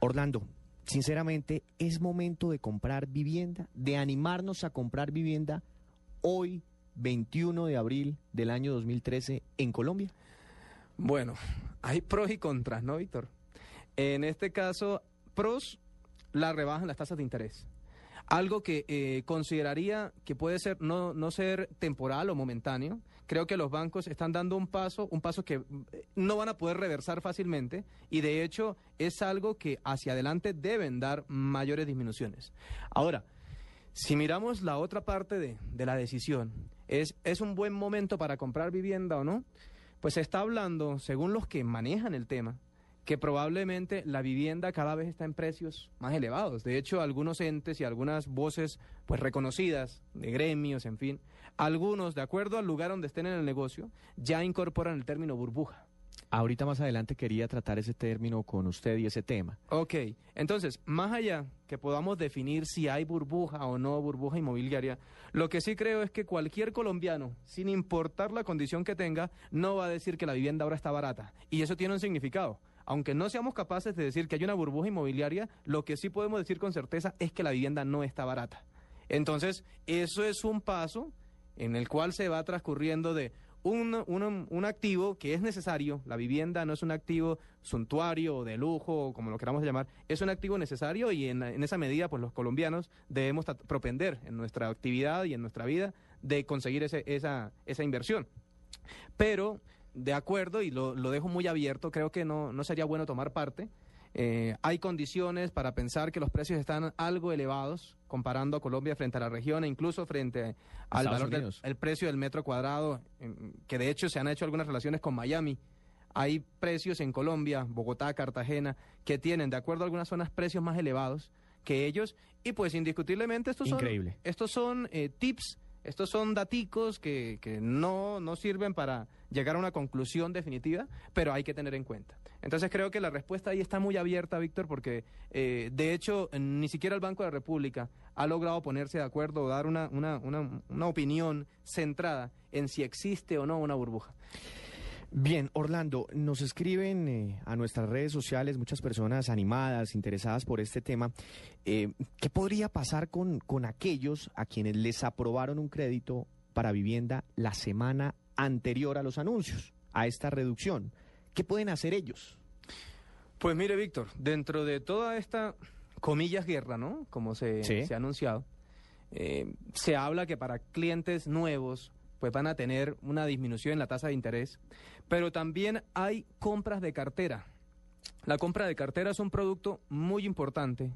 Orlando, sinceramente, ¿es momento de comprar vivienda? ¿De animarnos a comprar vivienda hoy, 21 de abril del año 2013, en Colombia? Bueno, hay pros y contras, ¿no, Víctor? En este caso, pros, la rebaja en las tasas de interés. Algo que eh, consideraría que puede ser no, no ser temporal o momentáneo. Creo que los bancos están dando un paso, un paso que eh, no van a poder reversar fácilmente y de hecho es algo que hacia adelante deben dar mayores disminuciones. Ahora, si miramos la otra parte de, de la decisión, es, ¿es un buen momento para comprar vivienda o no? Pues se está hablando, según los que manejan el tema, que probablemente la vivienda cada vez está en precios más elevados. De hecho, algunos entes y algunas voces pues reconocidas de gremios, en fin, algunos, de acuerdo al lugar donde estén en el negocio, ya incorporan el término burbuja. Ahorita más adelante quería tratar ese término con usted y ese tema. Ok, entonces, más allá que podamos definir si hay burbuja o no burbuja inmobiliaria, lo que sí creo es que cualquier colombiano, sin importar la condición que tenga, no va a decir que la vivienda ahora está barata. Y eso tiene un significado. Aunque no seamos capaces de decir que hay una burbuja inmobiliaria, lo que sí podemos decir con certeza es que la vivienda no está barata. Entonces, eso es un paso en el cual se va transcurriendo de un, un, un, activo que es necesario, la vivienda no es un activo suntuario o de lujo, o como lo queramos llamar, es un activo necesario y en, en esa medida pues los colombianos debemos propender en nuestra actividad y en nuestra vida de conseguir ese, esa, esa inversión. Pero, de acuerdo, y lo, lo dejo muy abierto, creo que no, no sería bueno tomar parte. Eh, hay condiciones para pensar que los precios están algo elevados comparando a Colombia frente a la región e incluso frente al valor del el precio del metro cuadrado, que de hecho se han hecho algunas relaciones con Miami. Hay precios en Colombia, Bogotá, Cartagena, que tienen, de acuerdo a algunas zonas, precios más elevados que ellos. Y pues indiscutiblemente estos Increíble. son, estos son eh, tips estos son daticos que, que no, no, sirven para llegar a una conclusión definitiva, pero hay que tener en cuenta. Entonces creo que la respuesta ahí está muy abierta, Víctor, porque eh, de hecho ni siquiera el Banco de la República ha logrado ponerse de acuerdo o dar una, una, una, una opinión centrada en si existe o no una burbuja. Bien, Orlando, nos escriben eh, a nuestras redes sociales muchas personas animadas, interesadas por este tema. Eh, ¿Qué podría pasar con, con aquellos a quienes les aprobaron un crédito para vivienda la semana anterior a los anuncios, a esta reducción? ¿Qué pueden hacer ellos? Pues mire, Víctor, dentro de toda esta, comillas, guerra, ¿no? Como se, Sí. se ha anunciado, eh, se habla que para clientes nuevos pues van a tener una disminución en la tasa de interés, pero también hay compras de cartera. La compra de cartera es un producto muy importante.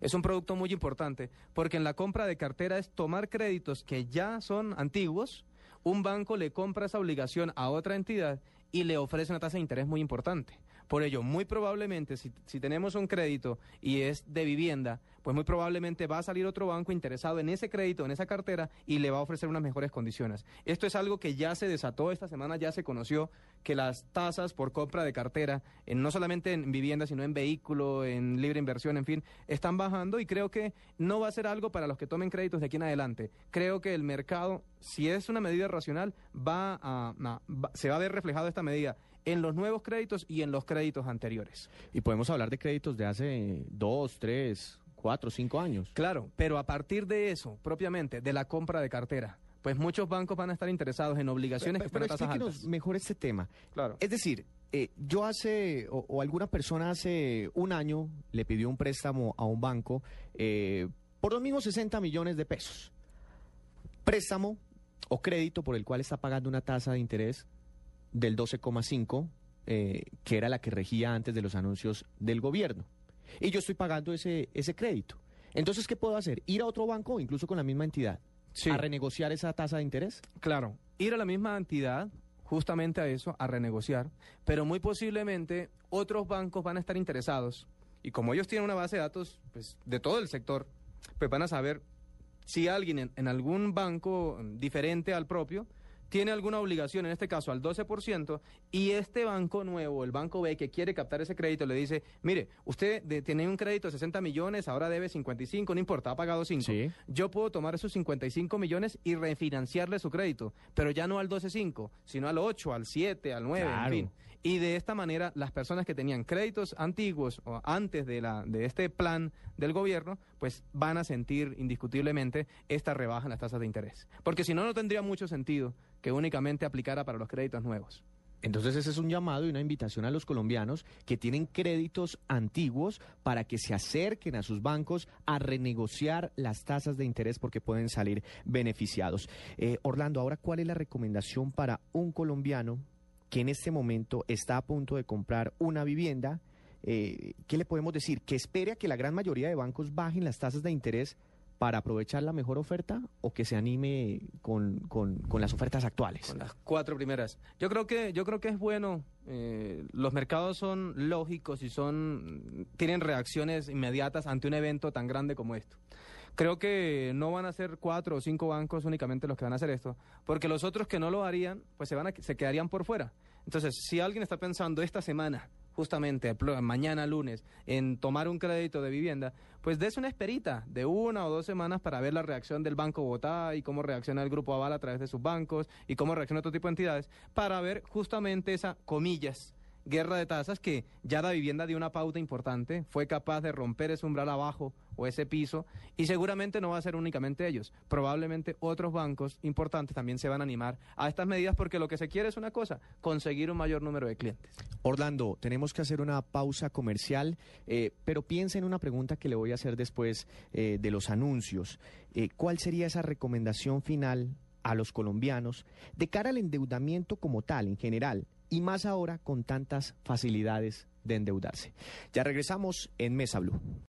Es un producto muy importante porque en la compra de cartera es tomar créditos que ya son antiguos, un banco le compra esa obligación a otra entidad y le ofrece una tasa de interés muy importante. Por ello, muy probablemente, si, si, tenemos un crédito y es de vivienda, pues muy probablemente va a salir otro banco interesado en ese crédito, en esa cartera, y le va a ofrecer unas mejores condiciones. Esto es algo que ya se desató esta semana, ya se conoció que las tasas por compra de cartera, no solamente en vivienda, sino en vehículo, en libre inversión, en fin, están bajando y creo que no va a ser algo para los que tomen créditos de aquí en adelante. Creo que el mercado, si es una medida racional, va a, se va a ver reflejado esta medida en los nuevos créditos y en los créditos anteriores. Y podemos hablar de créditos de hace dos, tres, cuatro, cinco años. Claro, pero a partir de eso, propiamente, de la compra de cartera, pues muchos bancos van a estar interesados en obligaciones pero, pero, que tasas altas. mejor este tema. Claro. Es decir, eh, yo hace, o, o, alguna persona hace un año le pidió un préstamo a un banco eh, por los mismos 60 millones de pesos. Préstamo o crédito por el cual está pagando una tasa de interés del 12,5, eh, que era la que regía antes de los anuncios del gobierno. Y yo estoy pagando ese, ese crédito. Entonces, ¿qué puedo hacer? Ir a otro banco, incluso con la misma entidad, sí. a renegociar esa tasa de interés. Claro, ir a la misma entidad, justamente a eso, a renegociar, pero muy posiblemente otros bancos van a estar interesados Y como ellos tienen una base de datos pues, de todo el sector, pues van a saber si alguien en, en algún banco diferente al propio tiene alguna obligación, en este caso al 12%, y este banco nuevo, el banco B, que quiere captar ese crédito, le dice, mire, usted de- tiene un crédito de 60 millones, ahora debe 55, no importa, ha pagado 5. Sí. Yo puedo tomar esos 55 millones y refinanciarle su crédito, pero ya no al 12.5, sino al 8, al 7, al 9, Claro. en fin. Y de esta manera, las personas que tenían créditos antiguos o antes de, la, de este plan del gobierno, pues van a sentir indiscutiblemente esta rebaja en las tasas de interés. Porque si no, no tendría mucho sentido que únicamente aplicara para los créditos nuevos. Entonces ese es un llamado y una invitación a los colombianos que tienen créditos antiguos para que se acerquen a sus bancos a renegociar las tasas de interés porque pueden salir beneficiados. Eh, Orlando, ahora, ¿cuál es la recomendación para un colombiano que en este momento está a punto de comprar una vivienda? Eh, ¿Qué le podemos decir? ¿Que espere a que la gran mayoría de bancos bajen las tasas de interés para aprovechar la mejor oferta o que se anime con, con- con las ofertas actuales? Con las cuatro primeras. Yo creo que, yo creo que es bueno. eh, los mercados son lógicos y son tienen reacciones inmediatas ante un evento tan grande como esto. Creo que no van a ser cuatro o cinco bancos únicamente los que van a hacer esto, porque los otros que no lo harían, pues se van a, se quedarían por fuera. Entonces, si alguien está pensando esta semana, justamente mañana lunes, en tomar un crédito de vivienda, pues des una esperita de una o dos semanas para ver la reacción del Banco Bogotá y cómo reacciona el Grupo Aval a través de sus bancos y cómo reacciona otro tipo de entidades, para ver justamente esa, comillas, guerra de tasas que ya la vivienda dio una pauta importante, fue capaz de romper ese umbral abajo o ese piso y seguramente no va a ser únicamente ellos, probablemente otros bancos importantes también se van a animar a estas medidas porque lo que se quiere es una cosa, conseguir un mayor número de clientes. Orlando, tenemos que hacer una pausa comercial, eh, pero piensa en una pregunta que le voy a hacer después eh, de los anuncios. Eh, ¿Cuál sería esa recomendación final a los colombianos de cara al endeudamiento como tal, en general, y más ahora con tantas facilidades de endeudarse? Ya regresamos en Mesa Blue.